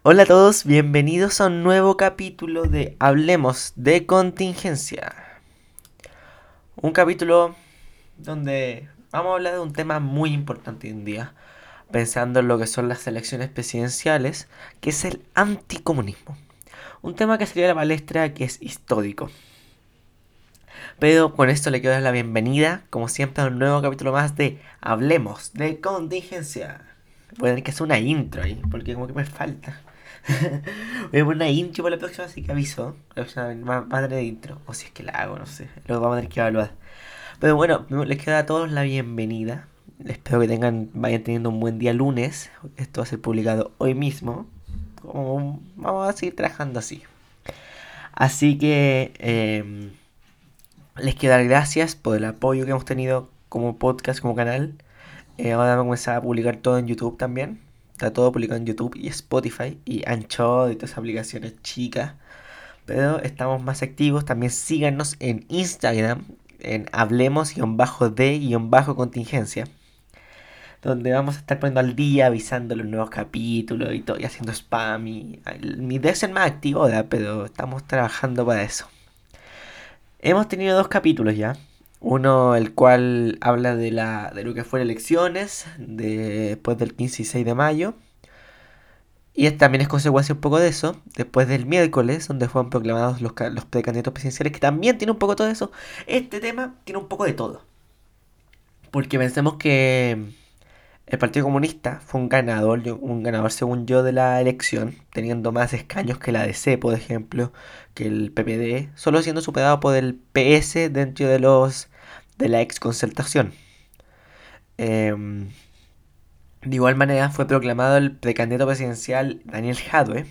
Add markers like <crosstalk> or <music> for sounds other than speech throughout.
Hola a todos, bienvenidos a un nuevo capítulo de Hablemos de Contingencia. Un capítulo donde vamos a hablar de un tema muy importante hoy en día, pensando en lo que son las elecciones presidenciales, que es el anticomunismo. Un tema que salió a la palestra que es histórico. Pero con esto le quiero dar la bienvenida, como siempre, a un nuevo capítulo más de Hablemos de Contingencia. Voy a tener que hacer una intro ahí, porque como que me falta. <laughs> Voy a poner una intro para la próxima, así que aviso. La próxima va, va a tener intro. O si es que la hago, no sé. Lo vamos a tener que evaluar. Pero bueno, les queda a todos la bienvenida. Espero que tengan, vayan teniendo un buen día lunes. Esto va a ser publicado hoy mismo. vamos a seguir trabajando así. Así que eh, les quiero dar gracias por el apoyo que hemos tenido como podcast, como canal. Eh, ahora vamos a comenzar a publicar todo en YouTube también. Está todo publicado en YouTube y Spotify y Anchor y todas esas aplicaciones chicas. Pero estamos más activos. También síganos en Instagram en hablemos-de-contingencia. Donde vamos a estar poniendo al día, avisando los nuevos capítulos y todo, y haciendo spam. Y, mi idea es ser más activo ahora, pero estamos trabajando para eso. Hemos tenido dos capítulos ya. Uno el cual habla de, la, de lo que fueron elecciones después del 15 y 6 de mayo. Y también es consecuencia un poco de eso. Después del miércoles, donde fueron proclamados los, los precandidatos presidenciales, que también tiene un poco de todo eso. Este tema tiene un poco de todo. Porque pensemos que el Partido Comunista fue un ganador, un ganador según yo de la elección, teniendo más escaños que la DC, por ejemplo, que el PPD, solo siendo superado por el PS dentro de los de la ex concertación. Em, de igual manera fue proclamado el precandidato presidencial Daniel Jadwe,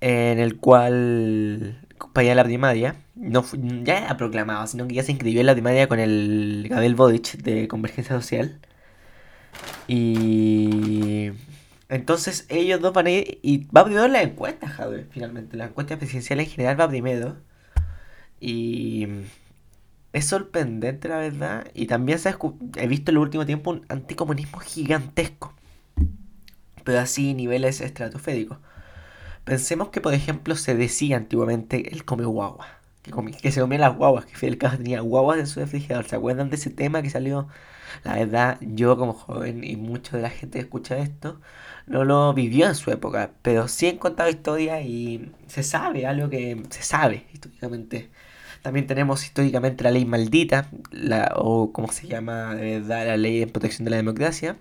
en el cual para la primaria, no ya era proclamado, sino que ya se inscribió en la primaria con el Gabriel Boric de Convergencia Social. Y entonces ellos dos van a ir y va primero la encuesta, Jadwe, finalmente. La encuesta presidencial en general va primero. Y es sorprendente, la verdad. Y también se he visto en el último tiempo un anticomunismo gigantesco. Pero así niveles estratosféricos. Pensemos que, por ejemplo, se decía antiguamente el come guagua. Que, se comía las guaguas. Que Fidel Castro tenía guaguas en su refrigerador. ¿Se acuerdan de ese tema que salió? La verdad, yo como joven y mucha de la gente que escucha esto, no lo vivió en su época. Pero sí he contado historias y se sabe, algo que se sabe históricamente también tenemos históricamente la ley maldita, la, o como se llama de verdad, la ley de protección de la democracia,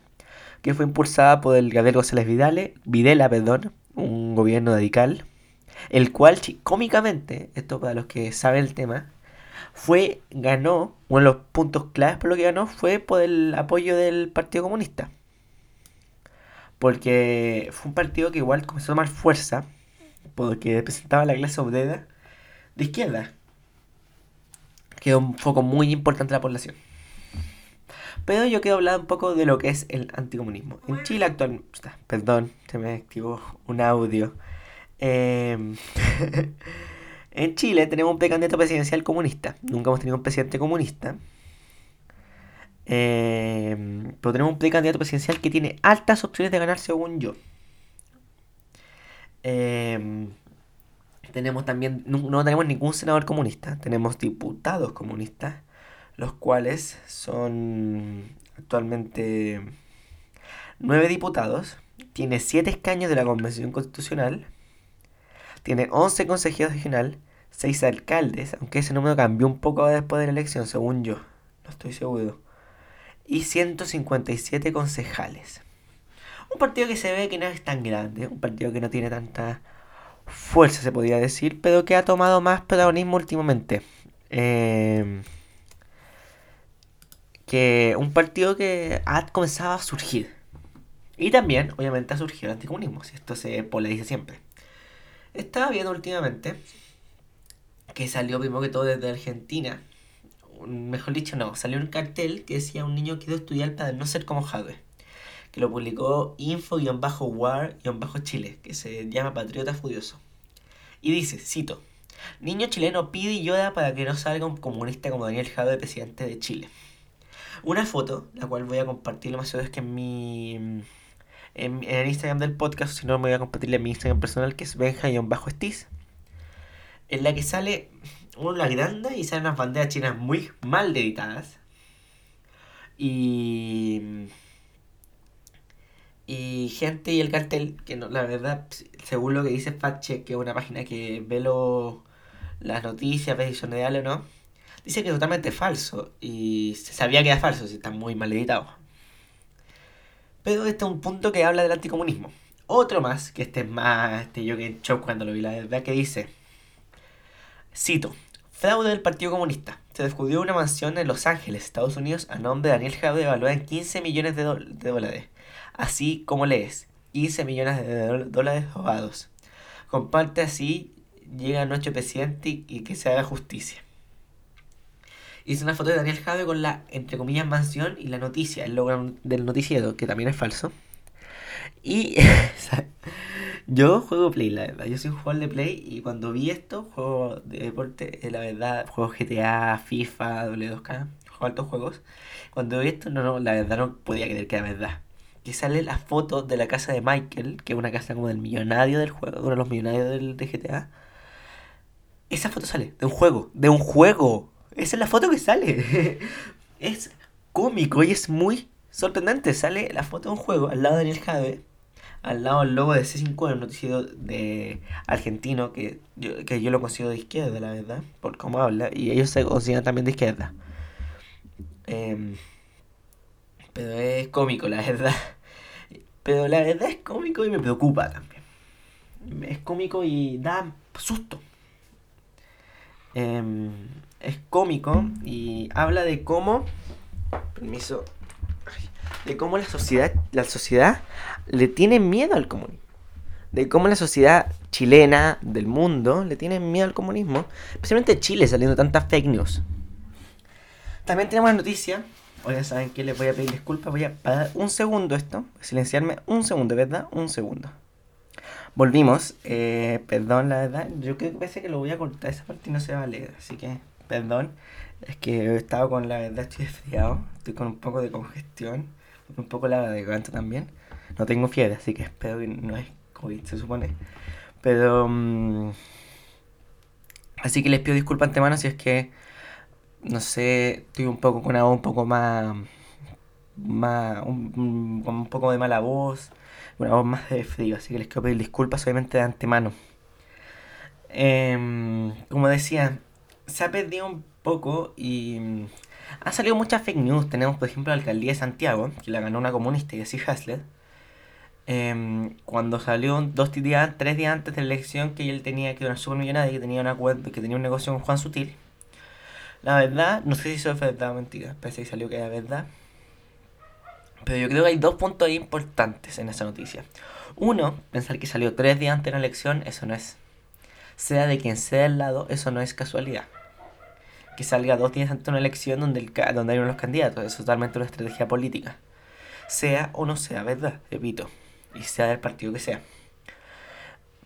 que fue impulsada por el Gabriel González Vidale, Videla, perdón, un gobierno radical, el cual, cómicamente, esto para los que saben el tema, fue, ganó, uno de los puntos claves por lo que ganó fue por el apoyo del Partido Comunista. Porque fue un partido que igual comenzó a tomar fuerza, porque representaba la clase obrera de izquierda quedó un foco muy importante de la población. Pero yo quiero hablar un poco de lo que es el anticomunismo. En Chile actualmente... Perdón, se me activó un audio. Em, <laughs> en Chile tenemos un precandidato presidencial comunista. Nunca hemos tenido un presidente comunista. Em, pero tenemos un precandidato presidencial que tiene altas opciones de ganar según yo. Eh, tenemos también, no, tenemos ningún senador comunista, tenemos diputados comunistas, los cuales son actualmente nueve diputados, tiene siete escaños de la Convención Constitucional, tiene 11 consejeros regional, seis alcaldes, aunque ese número cambió un poco después de la elección, según yo, no estoy seguro, y 157 concejales. Un partido que se ve que no es tan grande, un partido que no tiene tanta fuerza, se podría decir, pero que ha tomado más protagonismo últimamente. Em, que un partido que ha comenzado a surgir. Y también, obviamente, ha surgido el anticomunismo, si esto se polariza siempre. Estaba viendo últimamente que salió primero que todo desde Argentina. Mejor dicho, no, salió un cartel que decía un niño quiere estudiar para no ser como Jadwe que lo publicó info-war-chile, que se llama Patriota Furioso. Y dice, cito, Niño chileno pide y llora para que no salga un comunista como Daniel Jadwe, presidente de Chile. Una foto, la cual voy a compartir más seguro es que en mi, en, el Instagram del podcast, si no me voy a compartir en mi Instagram personal, que es benja-stiz, en la que sale una grande y salen unas banderas chinas muy mal editadas. Y y gente y el cartel, que no, la verdad, según lo que dice Fatche, que es una página que ve lo, las noticias, ve si son reales o no, dice que es totalmente falso. Y se sabía que era falso, si está muy mal editado. Pero este es un punto que habla del anticomunismo. Otro más, que este es más, este yo que en shock cuando lo vi, la verdad, que dice, cito, fraude del Partido Comunista. Se descubrió una mansión en Los Ángeles, Estados Unidos, a nombre de Daniel Jaude, evaluada en 15 millones de, de dólares así como lees. 15 millones de dólares robados. Comparte así, llega nuestro presidente y, que se haga justicia. Hice una foto de Daniel Jave con la, entre comillas, mansión y la noticia, el logo del noticiero, que también es falso. Y <laughs> yo juego Play, la verdad. Yo soy un jugador de Play y cuando vi esto, juego de deporte, eh, la verdad, juego GTA, FIFA, W2K, juego altos juegos. Cuando vi esto, no, no, la verdad no podía creer que era verdad que sale la foto de la casa de Michael, que es una casa como del millonario del juego, uno de los millonarios del, de GTA. Esa foto sale de un juego, de un juego. Esa es la foto que sale. <laughs> es cómico y es muy sorprendente. Sale la foto de un juego al lado de Daniel Jave, al lado del logo de C5, el noticiero de argentino, que yo, que yo lo considero de izquierda, la verdad, por cómo habla, y ellos se consideran también de izquierda. Eh, pero es cómico, la verdad. Pero la verdad es cómico y me preocupa también. Es cómico y da susto. Em, es cómico y habla de cómo. Permiso. De cómo la sociedad, la sociedad le tiene miedo al comunismo. De cómo la sociedad chilena del mundo le tiene miedo al comunismo. Especialmente Chile saliendo tantas fake news. También tenemos la noticia Oye, ¿saben qué? Les voy a pedir disculpas. Voy a parar un segundo esto. Silenciarme un segundo, ¿verdad? Un segundo. Volvimos. Eh, perdón, la verdad. Yo creo que parece que lo voy a cortar. Esa parte no se va a leer. Así que, perdón. Es que he estado con la verdad, estoy resfriado. Estoy con un poco de congestión. Un poco la de garganta también. No tengo fiebre, así que espero que no es COVID, se supone. Pero. Mm, así que les pido disculpas antemano si es que no sé, estoy un poco con una voz un poco más, más un, con un poco de mala voz, una voz más de frío, así que les quiero pedir disculpas obviamente de antemano. Em, como decía, se ha perdido un poco y mm, han salido muchas fake news. Tenemos, por ejemplo, la alcaldía de Santiago, que la ganó una comunista, así Hasler. Em, cuando salió dos días, tres días antes de la elección, que él tenía que una supermillonaria, que tenía una que tenía un negocio con Juan Sutil la verdad, no sé si eso es verdad o mentira. Parece que salió que era verdad. Pero yo creo que hay dos puntos importantes en esa noticia. Uno, pensar que salió tres días antes de la elección, eso no es. Sea de quien sea el lado, eso no es casualidad. Que salga dos días antes de una elección donde, el, donde hay unos candidatos, es totalmente una estrategia política. Sea o no sea verdad, repito. Y sea del partido que sea.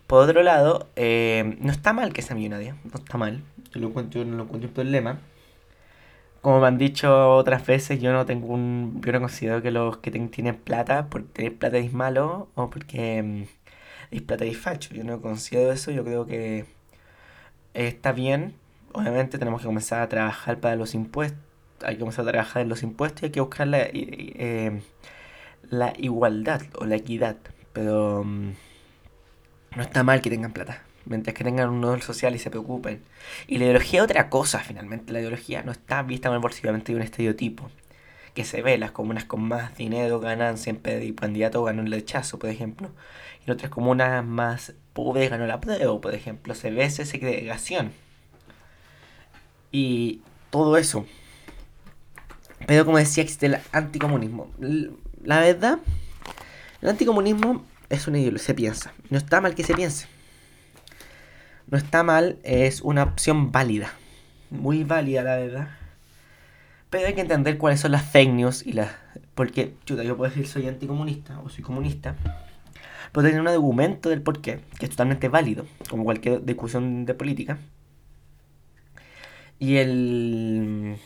Por otro lado, eh, no está mal que sea millonario, no está mal. Yo, lo encuentro, no lo encuentro un problema. Como me han dicho otras veces, yo no tengo un. Yo no considero que los que tienen plata, porque tener plata es malo o porque mm, es plata y facho. Yo no considero eso, yo creo que está bien. Obviamente tenemos que comenzar a trabajar para los impuestos. Hay que comenzar a trabajar en los impuestos y hay que buscar la, eh, la igualdad o la equidad. Pero. No está mal que tengan plata, mientras que tengan un nodo social y se preocupen. Y la ideología es otra cosa, finalmente. La ideología no está vista bolsivamente de un estereotipo que se ve. Las comunas con más dinero ganan siempre y candidato ganó el rechazo, por ejemplo. Y otras comunas más pobres ganó la prueba, por ejemplo. Se ve esa segregación. Y todo eso. Pero como decía, existe el anticomunismo. La verdad, el anticomunismo es una ideología, se piensa. No está mal que se piense. No está mal, es una opción válida. Muy válida, la verdad. Pero hay que entender cuáles son las fake news y las... Porque, chuta, yo puedo decir soy anticomunista o soy comunista. Pero tener un argumento del por qué, que es totalmente válido, como cualquier discusión de política. Y el...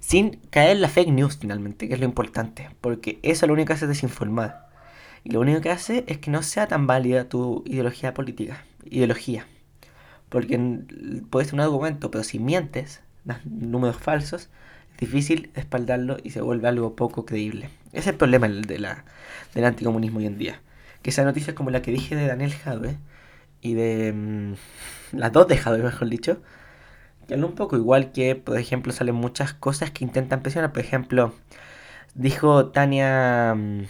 Sin caer en la fake news finalmente, que es lo importante. Porque eso es lo único que hace desinformar. Y lo único que hace es que no sea tan válida tu ideología política. Ideología. Porque puede ser un argumento, pero si mientes, das números falsos, es difícil espaldarlo y se vuelve algo poco creíble. Ese es el problema de la, del anticomunismo hoy en día. Que esas noticias como la que dije de Daniel Jadwe y de mm, las dos de Jadwe, mejor dicho, que un poco igual que, por ejemplo, salen muchas cosas que intentan presionar. Por ejemplo, dijo Tania, mm,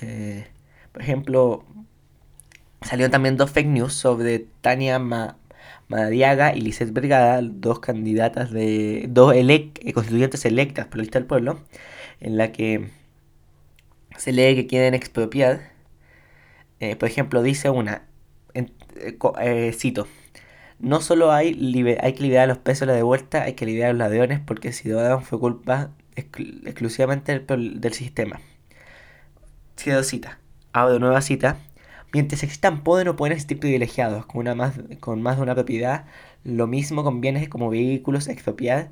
eh, por ejemplo, salieron también dos fake news sobre Tania Madariaga y Lizeth Vergara, dos candidatas de, dos eh, constituyentes electas por la lista del pueblo, en la que se lee que quieren expropiar. Eh, por ejemplo, dice una, cito, no solo hay, hay que liberar los pesos de la devuelta, hay que liberar a los ladrones porque si lo fue culpa exclusivamente del, sistema. Cierro cita. Abro nueva cita. Mientras existan poder no pueden existir privilegiados con, una más, con más de una propiedad. Lo mismo con bienes como vehículos, expropiar.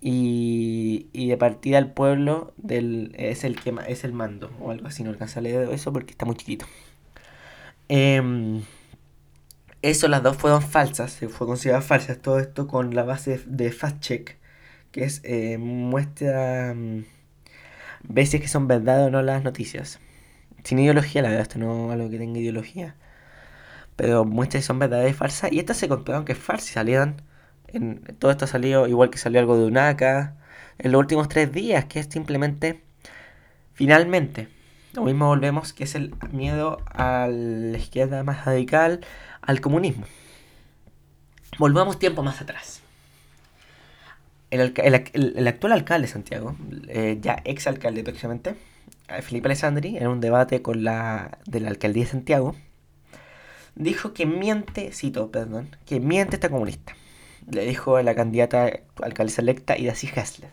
Y, y de partida al pueblo del, es, el que, es el mando. O algo así. No alcanza a leer eso porque está muy chiquito. Eh, eso, las dos fueron falsas, se fue considerado falsas. Todo esto con la base de fact check, que es eh, muestra mm, veces que son verdad o no las noticias. Sin ideología, la verdad, esto no es algo que tenga ideología. Pero que son verdades y falsas. Y estas se comprobaron que es falsa salieron. En, todo esto ha salido igual que salió algo de UNACA en los últimos tres días, que es simplemente, finalmente, lo mismo volvemos, que es el miedo a la izquierda más radical, al comunismo. Volvamos tiempo más atrás. El, el, actual alcalde de Santiago, eh, ya ex alcalde próximamente, eh, Felipe Alessandri, en un debate con la de la alcaldía de Santiago, dijo que miente, cito, perdón, que miente esta comunista. Le dijo a la candidata alcaldesa electa Idacy Hessler.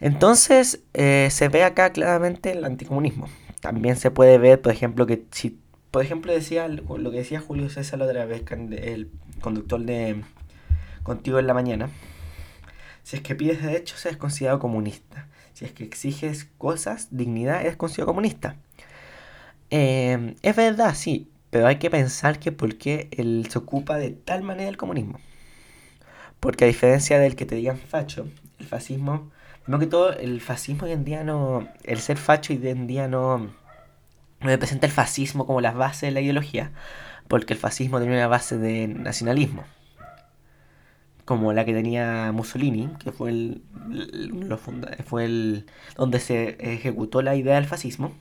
Entonces eh, se ve acá claramente el anticomunismo. También se puede ver, por ejemplo, que si por ejemplo, decía lo que decía Julio César la otra vez, el conductor de Contigo en la Mañana. Si es que pides derechos, eres considerado comunista. Si es que exiges cosas, dignidad, eres considerado comunista. Eh, es verdad, sí, pero hay que pensar que por qué él se ocupa de tal manera del comunismo. Porque a diferencia del que te digan facho, el fascismo, no que todo, el fascismo hoy en día no, el ser facho hoy en día no, me presenta el fascismo como la base de la ideología, porque el fascismo tenía una base de nacionalismo, como la que tenía Mussolini, que fue el, fue el donde se ejecutó la idea del fascismo,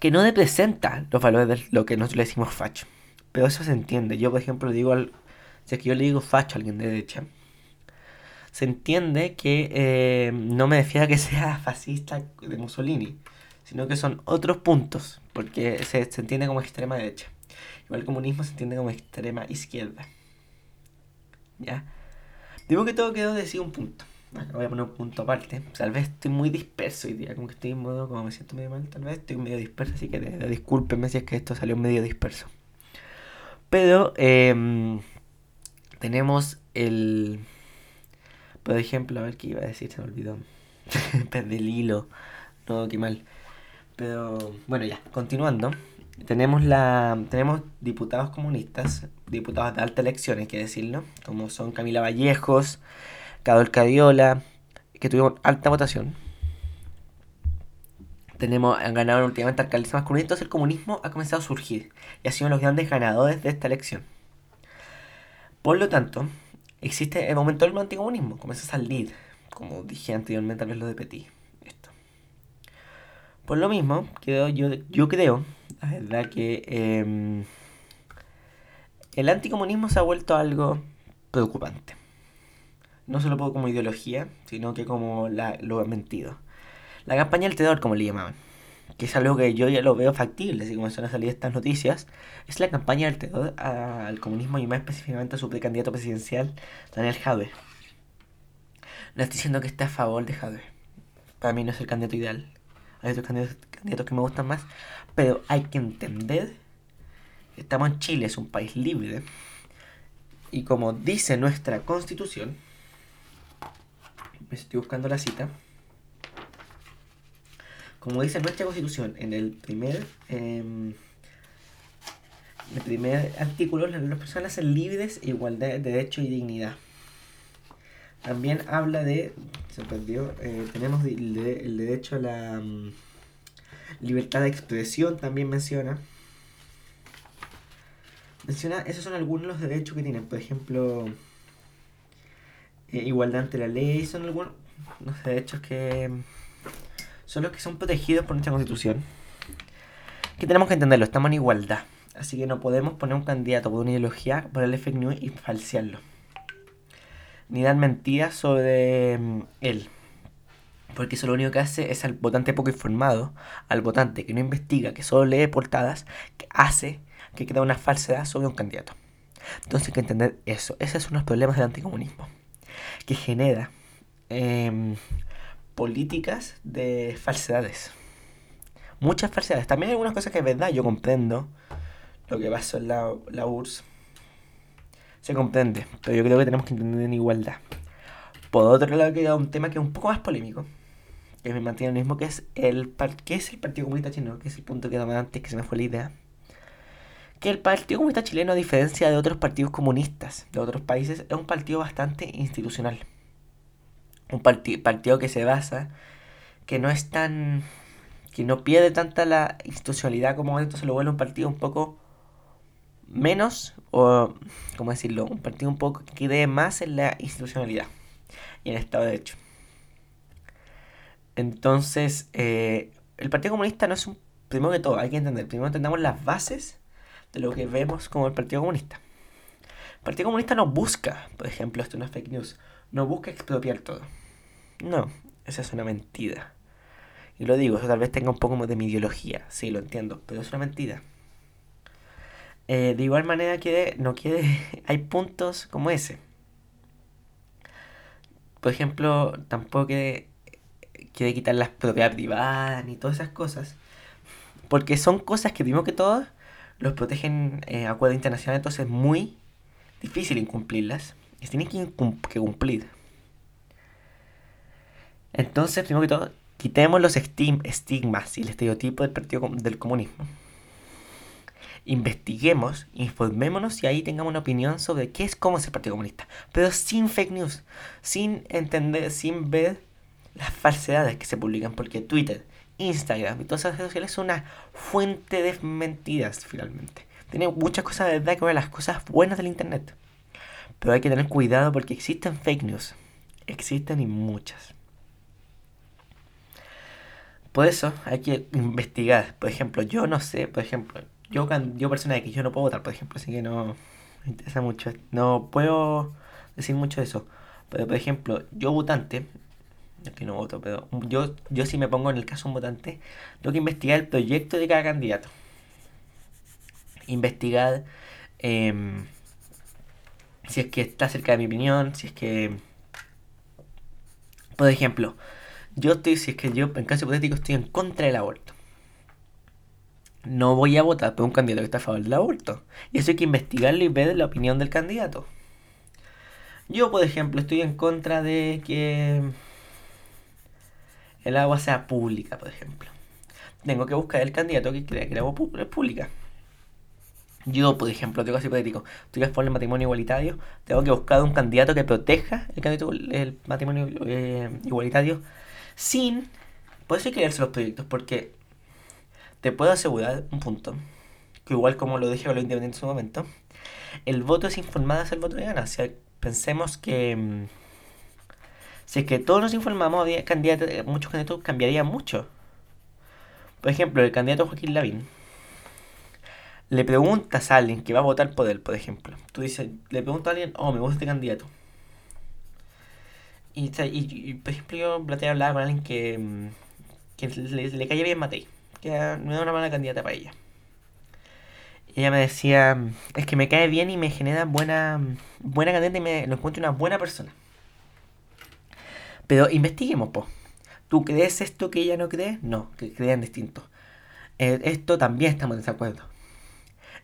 que no representa los valores de lo que nosotros le decimos facho. Pero eso se entiende. Yo, por ejemplo, digo al, si es que yo le digo facho a alguien de derecha, se entiende que eh, no me refiero a que <laughs> sea fascista de Mussolini, sino que son otros puntos, porque se, entiende como extrema derecha. Igual el comunismo se entiende como extrema izquierda. ¿Ya? Digo que todo quedó de un punto. voy a poner un punto aparte. Tal vez estoy muy disperso hoy día, como que estoy en modo, como me siento medio mal, tal vez estoy medio disperso, así que discúlpenme si es que esto salió medio disperso. Pero em, tenemos el... Por ejemplo, a ver qué iba a decir, se me olvidó. <laughs> Perdí el hilo. No, qué mal. Pero bueno, ya, continuando. Tenemos la tenemos diputados comunistas, diputados de alta elección, hay que decirlo, como son Camila Vallejos, Cadol Cadiola, que tuvieron alta votación. Tenemos, han ganado últimamente alcaldes más comunistas, entonces el comunismo ha comenzado a surgir y ha sido uno de los grandes ganadores de esta elección. Por lo tanto, existe el momento del anticomunismo, comienza a salir, como dije anteriormente, tal vez lo de Petit. Por lo mismo, yo, yo creo, la verdad, que em, el anticomunismo se ha vuelto algo preocupante. No solo como ideología, sino que como la, lo mentido. La campaña del terror, como le llamaban, que es algo que yo ya lo veo factible, así como a salir estas noticias, es la campaña del terror al comunismo y más específicamente a su precandidato presidencial, Daniel Jadwe. No estoy diciendo que esté a favor de Jadwe. Para mí no es el candidato ideal hay otros candidatos, que me gustan más, pero hay que entender estamos en Chile, es un país libre, y como dice nuestra constitución, me estoy buscando la cita, como dice nuestra constitución, en el primer, em, el primer artículo, las personas son libres, igualdad de derecho y dignidad. También habla de, se perdió, eh, tenemos el, el, derecho a la mm, libertad de expresión, también menciona. Menciona, esos son algunos de los derechos que tienen, por ejemplo, eh, igualdad ante la ley, son algunos los derechos que son los que son protegidos por nuestra constitución. Que tenemos que entenderlo, estamos en igualdad. Así que no podemos poner un candidato por una ideología, ponerle fake news y falsearlo. Ni dar mentiras sobre mm, él. Porque eso lo único que hace es al votante poco informado, al votante que no investiga, que solo lee portadas, que hace que crea una falsedad sobre un candidato. Entonces hay que entender eso. Esos son los problemas del anticomunismo. Que genera Em, políticas de falsedades. Muchas falsedades. También hay algunas cosas que es verdad, yo comprendo lo que pasó en la, la URSS. Se comprende, pero yo creo que tenemos que entender en igualdad. Por otro lado, queda un tema que es un poco más polémico, que me mantiene el mismo, que es el, ¿qué es el Partido Comunista Chino, que es el punto que daba antes, que se me fue la idea. Que el Partido Comunista Chileno, a diferencia de otros partidos comunistas de otros países, es un partido bastante institucional un partido que se basa, que no es tan, que no pierde tanta la institucionalidad como esto, se lo vuelve un partido un poco menos, o, ¿cómo decirlo? Un partido un poco que cree más en la institucionalidad y en el Estado de Derecho. Entonces, eh, el Partido Comunista no es un, primero que todo, hay que entender, primero entendamos las bases de lo que vemos como el Partido Comunista. El Partido Comunista no busca, por ejemplo, esto no es fake news, no busca expropiar todo. No, esa es una mentira. Y lo digo, eso tal vez tenga un poco de mi ideología, sí, lo entiendo, pero es una mentira. Eh, de igual manera que no quiere, <laughs> hay puntos como ese. Por ejemplo, tampoco quiere, quiere quitar las propiedades privadas ni todas esas cosas. Porque son cosas que primero que todo los protegen eh, acuerdos internacionales, entonces es muy difícil incumplirlas. Y tienen que, cumplir. Entonces, primero que todo, quitemos los estigmas y el estereotipo del Partido del Comunismo. Investiguemos, informémonos y ahí tengamos una opinión sobre qué es cómo es el Partido Comunista. Pero sin fake news, sin entender, sin ver las falsedades que se publican, porque Twitter, Instagram y todas esas redes sociales son una fuente de mentiras finalmente. Tiene muchas cosas de verdad que ver las cosas buenas del Internet. Pero hay que tener cuidado porque existen fake news. Existen y muchas. Por eso hay que investigar. Por ejemplo, yo no sé, por ejemplo, yo, yo persona que yo no puedo votar, por ejemplo, así que no me interesa mucho. No puedo decir mucho de eso. Pero, por ejemplo, yo votante, que no voto, pero yo, yo si me pongo en el caso de un votante, tengo que investigar el proyecto de cada candidato. Investigar em, si es que está cerca de mi opinión, si es que... Por ejemplo, yo estoy, si es que yo, en caso hipotético, estoy en contra del aborto. No voy a votar por un candidato que está a favor del aborto. Y eso hay que investigarlo y ver la opinión del candidato. Yo, por ejemplo, estoy en contra de que el agua sea pública, por ejemplo. Tengo que buscar el candidato que crea que el agua es pública. Yo, por ejemplo, tengo caso hipotético, estoy a favor del matrimonio igualitario, tengo que buscar un candidato que proteja el, candidato, el matrimonio eh, igualitario sin por eso hay que leerse los proyectos, porque te puedo asegurar un punto, que igual como lo dije con lo independiente en su momento, el voto es informado es el voto de ganancia. Pensemos que mm, si es que todos nos informamos, había candidatos, muchos candidatos cambiarían mucho. Por ejemplo, el candidato Joaquín Lavín. Le preguntas a alguien que va a votar por él, por ejemplo. Tú dices, le pregunto a alguien, oh, me gusta este candidato. Y, y, por ejemplo, yo planteé hablar con alguien que, mm, que le, le caía bien Matei, que no era una mala candidata para ella. Y ella me decía, es que me cae bien y me genera buena, buena candidata y me lo encuentro una buena persona. Pero investiguemos, po. ¿Tú crees esto que ella no cree? No, que crean distinto. Eh, esto también estamos en desacuerdo.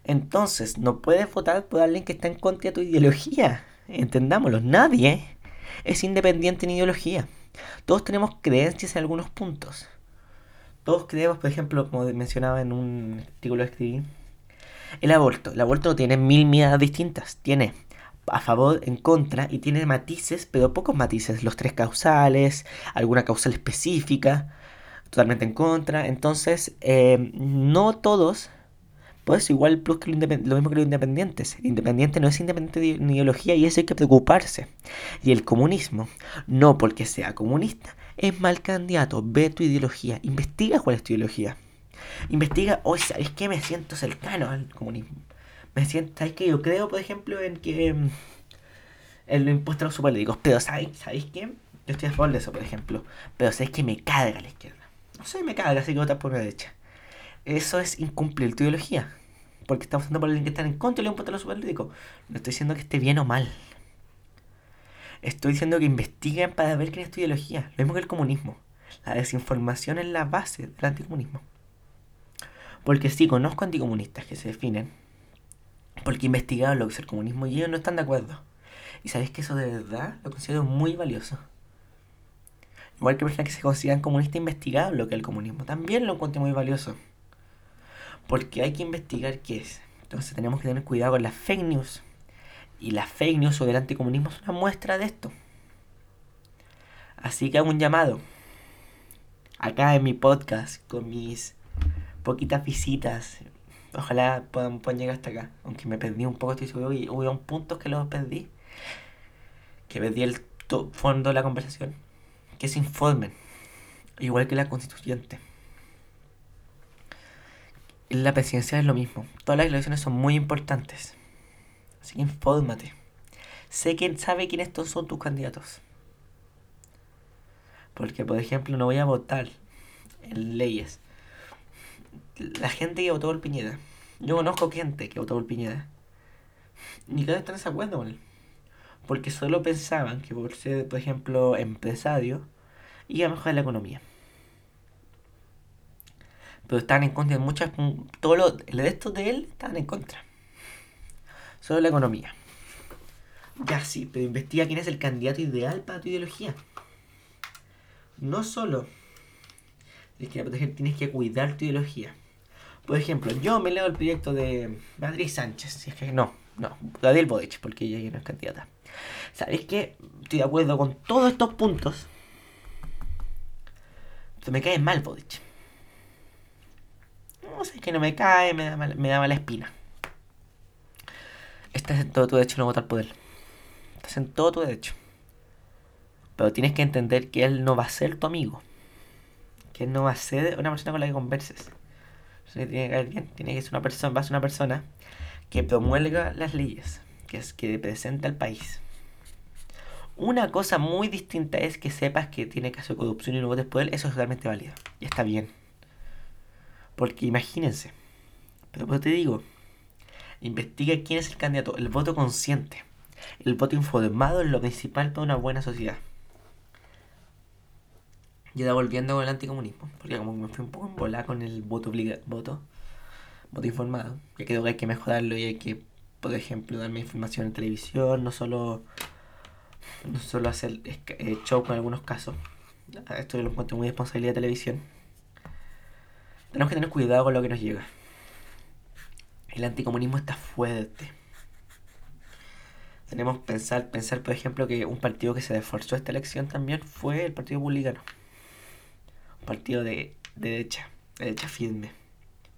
Entonces, no puedes votar por alguien que está en contra de tu ideología. Entendámoslo, nadie es independiente en ideología. Todos tenemos creencias en algunos puntos. todos creemos, por ejemplo, como mencionaba en un artículo que escribí, el aborto. El aborto tiene mil miradas distintas. Tiene a favor, en contra, y tiene matices, pero pocos matices. Los tres causales, alguna causal específica, totalmente en contra. Entonces, eh, no todos pues igual plus que lo, mismo que los independientes. Independiente no es independiente de ideología y eso hay que preocuparse. Y el comunismo, no porque sea comunista, es mal candidato. Ve tu ideología. Investiga cuál es tu ideología. Investiga, hoy ¿sabes qué? Me siento cercano al comunismo. Me siento, ¿sabes qué? Yo creo, por ejemplo, en que mm, el impuesto a los políticos. Pero ¿sabes, ¿sabes qué? Yo estoy a favor de eso, por ejemplo. Pero ¿sabes que me carga la izquierda? No sé, me carga, así que votar por la derecha. Eso es incumplir tu ideología. Porque estamos hablando por alguien que está en contra de un los político. No estoy diciendo que esté bien o mal. Estoy diciendo que investiguen para ver qué es tu ideología. Lo mismo que el comunismo. La desinformación es la base del anticomunismo. Porque sí, conozco anticomunistas que se definen. Porque investigaron lo que es el comunismo y ellos no están de acuerdo. Y sabéis que eso de verdad lo considero muy valioso. Igual que personas que se consideran comunistas investigaron lo que es el comunismo. También lo encuentro muy valioso. Porque hay que investigar qué es. Entonces tenemos que tener cuidado con las fake news. Y las fake news sobre el anticomunismo es una muestra de esto. Así que hago un llamado. Acá en mi podcast, con mis poquitas visitas. Ojalá puedan, llegar hasta acá. Aunque me perdí un poco, estoy seguro. Y hubo un punto que los perdí. Que perdí el fondo de la conversación. Que se informen. Igual que la constituyente la presidencia es lo mismo. Todas las elecciones son muy importantes. Así que infórmate. Sé quién sabe quiénes son tus candidatos. Porque, por ejemplo, no voy a votar en leyes. La gente que votó por Piñera. Yo conozco gente que votó por Piñera. Ni cada están de acuerdo con él. Porque solo pensaban que por ser, por ejemplo, empresario, iba a mejorar la economía pero estaban en contra de muchas. Todo lo de estos de él estaban en contra. Solo la economía. Ya sí, pero investiga quién es el candidato ideal para tu ideología. No solo que tienes que cuidar tu ideología. Por ejemplo, yo me leo el proyecto de Beatriz Sánchez. Si es que no, no, Gabriel Bodich, porque ella no es candidata. ¿Sabéis qué? Estoy de acuerdo con todos estos puntos. Pero me cae mal Bodich no sé, que no me cae, me da, me da mala espina. Estás en todo tu derecho no votar por él. Estás en todo tu derecho. Pero tienes que entender que él no va a ser tu amigo. Que él no va a ser una persona con la que converses. Tiene que ser una persona, va a ser una persona que promuelga las leyes. Que es que presenta al país. Una cosa muy distinta es que sepas que tiene caso de corrupción y no votes por él. Eso es realmente válido. Y está bien. Porque imagínense, pero te digo, investiga quién es el candidato, el voto consciente. El voto informado es lo principal para una buena sociedad. Y ahora volviendo con el anticomunismo, porque como me fui un poco en bola con el voto obligado, voto, voto informado, ya creo que hay que mejorarlo y hay que, por ejemplo, darme información en televisión, no solo, no solo hacer eh, show con algunos casos. Esto lo encuentro muy responsabilidad de televisión tenemos que tener cuidado con lo que nos llega. El anticomunismo está fuerte. Tenemos que pensar, pensar, por ejemplo, que un partido que se esforzó esta elección también fue el Partido Republicano. Partido de, derecha, de derecha firme,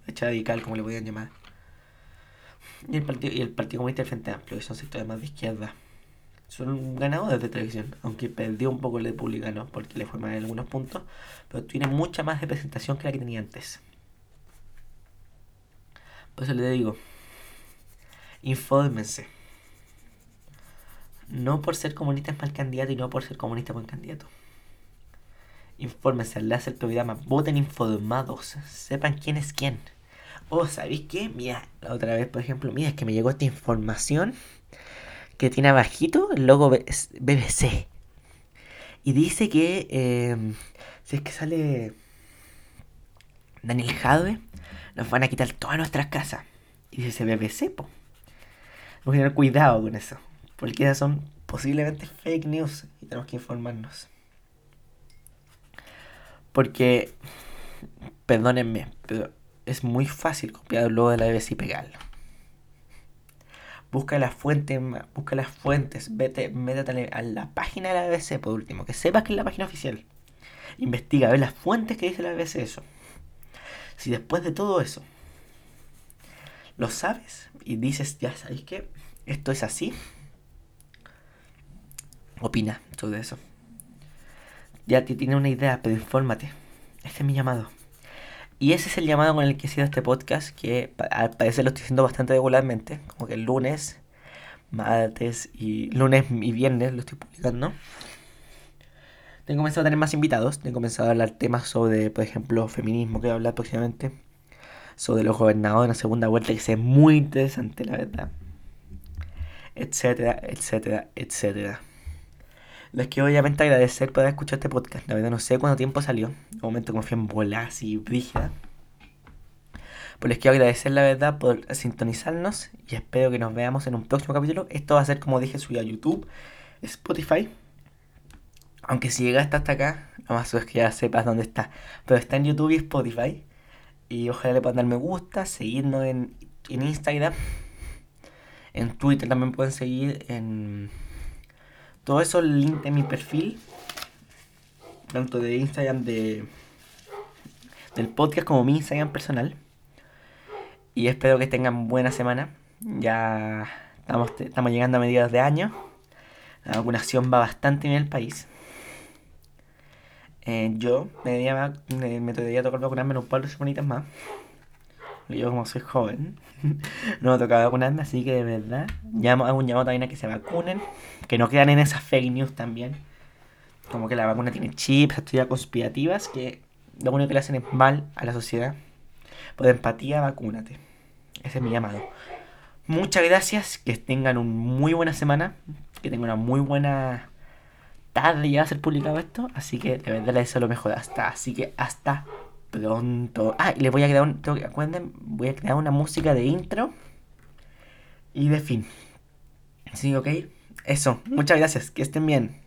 derecha radical, como le podían llamar. Y el Partido, y el partido Comunista del Frente Amplio, que son sectores más de izquierda. Son ganadores de televisión, aunque perdió un poco el republicano porque le fue mal en algunos puntos, pero tiene mucha más representación que la que tenía antes. Por eso le digo, infórmense. No por ser comunista es mal candidato y no por ser comunista es buen candidato. Infórmense, le hace el programa, voten informados, sepan quién es quién. O, oh, ¿sabéis qué? Mira, la otra vez, por ejemplo, mira, es que me llegó esta información que tiene abajito el logo BBC. Y dice que em, si es que sale Daniel Jadwe, nos van a quitar todas nuestras casas. Y dice BBC, po. Tenemos que tener cuidado con eso. Porque esas son posiblemente fake news y tenemos que informarnos. Porque perdónenme, pero es muy fácil copiar el de la BBC y pegarlo. Busca las fuentes, busca las fuentes, vete, métete a la página de la BBC por último, que sepas que es la página oficial. Investiga, ve las fuentes que dice la BBC eso. Si después de todo eso lo sabes y dices, ya sabéis que esto es así, opina sobre eso. Ya tienes una idea, pero infórmate. Este es mi llamado. Y ese es el llamado con el que he sido este podcast, que al parecer lo estoy haciendo bastante regularmente, como que el lunes, martes y lunes y viernes lo estoy publicando. Tengo comenzado a tener más invitados, tengo comenzado a hablar temas sobre, por ejemplo, feminismo, que voy a hablar próximamente, sobre los gobernadores en la segunda vuelta, que es muy interesante, la verdad, etcétera, etcétera, etcétera. Les quiero obviamente agradecer por haber escuchado este podcast. La verdad no sé cuánto tiempo salió. Un momento como fui en bolas y brígida. Pues les quiero agradecer la verdad por sintonizarnos y espero que nos veamos en un próximo capítulo. Esto va a ser como dije subido a YouTube, Spotify. Aunque si llegaste hasta acá, lo más es que ya sepas dónde está. Pero está en YouTube y Spotify. Y ojalá le puedan dar me gusta, seguirnos en, en Instagram. En Twitter también pueden seguir en todo eso el link de mi perfil, tanto de Instagram de, del podcast como mi Instagram personal. Y espero que tengan buena semana. Ya estamos, estamos llegando a mediados de año. La vacunación va bastante en el país. Eh, yo me, debería, me debería tocar vacunarme en un par de semanitas más. Yo como soy joven, <laughs> no me toca vacunarme, así que de verdad, llamo, hago un llamado también a que se vacunen, que no quedan en esas fake news también. Como que la vacuna tiene chips, estudias conspirativas, que lo único que le hacen es mal a la sociedad. Por empatía, vacúnate. Ese es mi llamado. Muchas gracias, que tengan una muy buena semana, que tengan una muy buena tarde ya a ser publicado esto, así que de verdad les deseo lo mejor hasta, así que hasta pronto. Ah, y les voy a crear un, tengo que, voy a crear una música de intro y de fin. Sí, ok. Eso, muchas gracias, que estén bien.